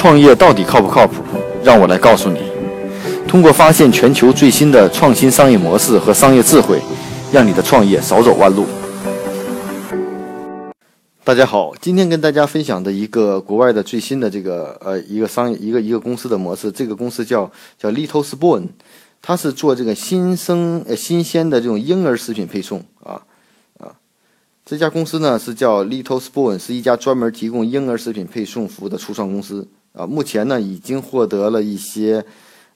创业到底靠不靠谱？让我来告诉你。通过发现全球最新的创新商业模式和商业智慧，让你的创业少走弯路。大家好，今天跟大家分享的一个国外的最新的这个呃一个商业一个一个公司的模式，这个公司叫叫 Little Spoon，它是做这个新生呃新鲜的这种婴儿食品配送啊啊，这家公司呢是叫 Little Spoon，是一家专门提供婴儿食品配送服务的初创公司啊，目前呢已经获得了一些。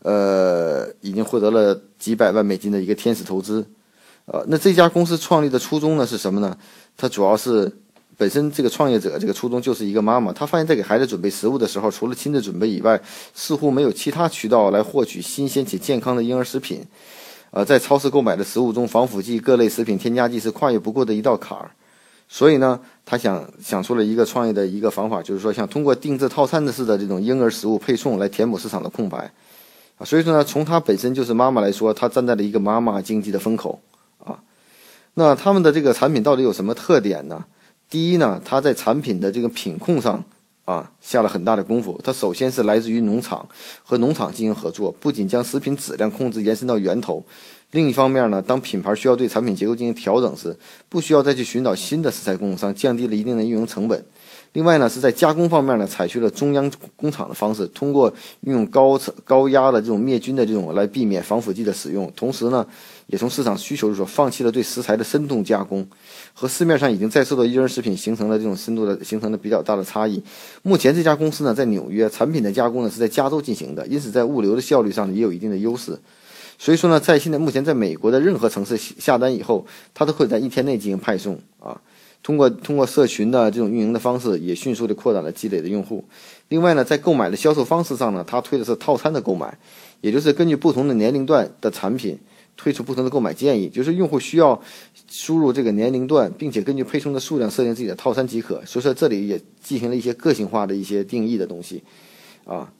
呃，已经获得了几百万美金的一个天使投资，呃，那这家公司创立的初衷呢是什么呢？它主要是本身这个创业者这个初衷就是一个妈妈，她发现在给孩子准备食物的时候，除了亲自准备以外，似乎没有其他渠道来获取新鲜且健康的婴儿食品。呃，在超市购买的食物中，防腐剂、各类食品添加剂是跨越不过的一道坎儿。所以呢，他想想出了一个创业的一个方法，就是说，想通过定制套餐的式的这种婴儿食物配送来填补市场的空白。啊，所以说呢，从他本身就是妈妈来说，他站在了一个妈妈经济的风口啊。那他们的这个产品到底有什么特点呢？第一呢，它在产品的这个品控上啊下了很大的功夫。它首先是来自于农场和农场进行合作，不仅将食品质量控制延伸到源头，另一方面呢，当品牌需要对产品结构进行调整时，不需要再去寻找新的食材供应商，降低了一定的运营成本。另外呢，是在加工方面呢，采取了中央工厂的方式，通过运用高高压的这种灭菌的这种来避免防腐剂的使用，同时呢，也从市场需求说放弃了对食材的深度加工，和市面上已经在售的婴儿食品形成了这种深度的形成了比较大的差异。目前这家公司呢在纽约，产品的加工呢是在加州进行的，因此在物流的效率上呢也有一定的优势。所以说呢，在现在目前在美国的任何城市下单以后，它都会在一天内进行派送啊。通过通过社群的这种运营的方式，也迅速的扩展了积累的用户。另外呢，在购买的销售方式上呢，它推的是套餐的购买，也就是根据不同的年龄段的产品推出不同的购买建议，就是用户需要输入这个年龄段，并且根据配送的数量设定自己的套餐即可。所以说这里也进行了一些个性化的一些定义的东西，啊。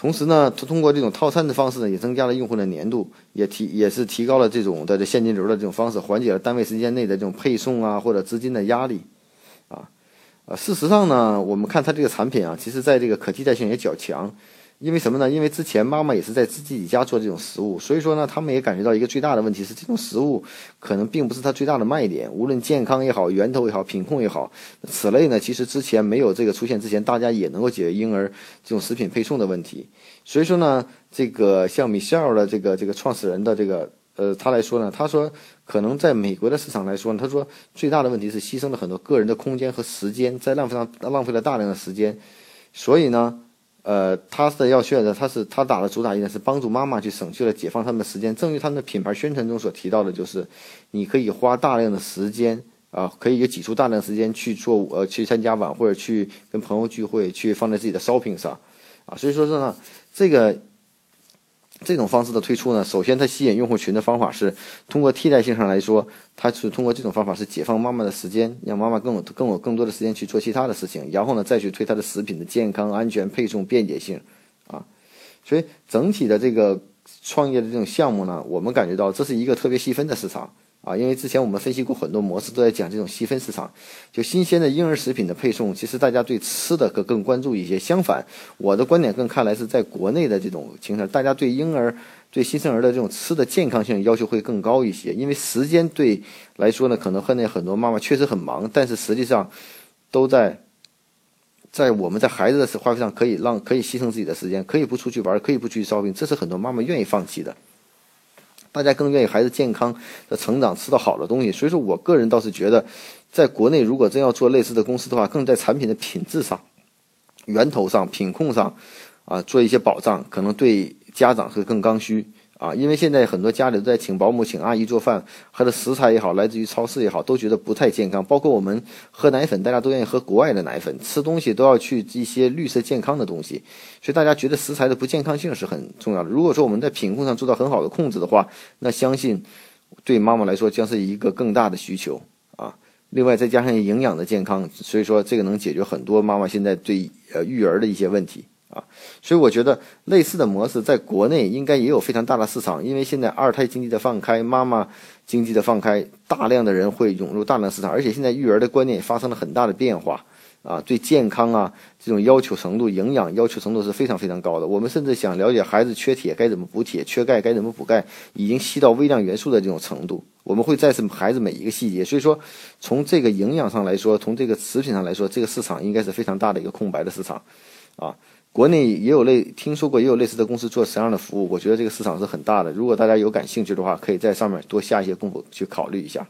同时呢，它通过这种套餐的方式呢，也增加了用户的粘度，也提也是提高了这种的现金流的这种方式，缓解了单位时间内的这种配送啊或者资金的压力，啊，呃，事实上呢，我们看它这个产品啊，其实在这个可替代性也较强。因为什么呢？因为之前妈妈也是在自己家做这种食物，所以说呢，他们也感觉到一个最大的问题是，这种食物可能并不是它最大的卖点。无论健康也好，源头也好，品控也好，此类呢，其实之前没有这个出现之前，大家也能够解决婴儿这种食品配送的问题。所以说呢，这个像米歇尔的这个这个创始人的这个呃，他来说呢，他说可能在美国的市场来说呢，他说最大的问题是牺牲了很多个人的空间和时间，在浪费上浪费了大量的时间，所以呢。呃，他是要选的，他是他打的主打一点是帮助妈妈去省去了解放他们的时间。正如他们的品牌宣传中所提到的，就是你可以花大量的时间啊，可以挤出大量时间去做呃去参加晚会，去跟朋友聚会，去放在自己的 shopping 上啊。所以说是呢，这个。这种方式的推出呢，首先它吸引用户群的方法是通过替代性上来说，它是通过这种方法是解放妈妈的时间，让妈妈更有更有更多的时间去做其他的事情，然后呢再去推它的食品的健康、安全、配送便捷性，啊，所以整体的这个创业的这种项目呢，我们感觉到这是一个特别细分的市场。啊，因为之前我们分析过很多模式，都在讲这种细分市场，就新鲜的婴儿食品的配送，其实大家对吃的更更关注一些。相反，我的观点更看来是在国内的这种情况，大家对婴儿、对新生儿的这种吃的健康性要求会更高一些。因为时间对来说呢，可能和那很多妈妈确实很忙，但是实际上都在在我们在孩子的花费上可以让可以牺牲自己的时间，可以不出去玩，可以不去烧饼，这是很多妈妈愿意放弃的。大家更愿意孩子健康的成长，吃到好的东西。所以说我个人倒是觉得，在国内如果真要做类似的公司的话，更在产品的品质上、源头上、品控上，啊，做一些保障，可能对家长会更刚需。啊，因为现在很多家里都在请保姆、请阿姨做饭，喝的食材也好，来自于超市也好，都觉得不太健康。包括我们喝奶粉，大家都愿意喝国外的奶粉，吃东西都要去一些绿色健康的东西，所以大家觉得食材的不健康性是很重要的。如果说我们在品控上做到很好的控制的话，那相信对妈妈来说将是一个更大的需求啊。另外再加上营养的健康，所以说这个能解决很多妈妈现在对呃育儿的一些问题。啊，所以我觉得类似的模式在国内应该也有非常大的市场，因为现在二胎经济的放开，妈妈经济的放开，大量的人会涌入大量市场，而且现在育儿的观念也发生了很大的变化，啊，对健康啊这种要求程度、营养要求程度是非常非常高的。我们甚至想了解孩子缺铁该怎么补铁，缺钙该怎么补钙，已经细到微量元素的这种程度。我们会再次孩子每一个细节。所以说，从这个营养上来说，从这个食品上来说，这个市场应该是非常大的一个空白的市场，啊。国内也有类听说过，也有类似的公司做这样的服务。我觉得这个市场是很大的。如果大家有感兴趣的话，可以在上面多下一些功夫去考虑一下。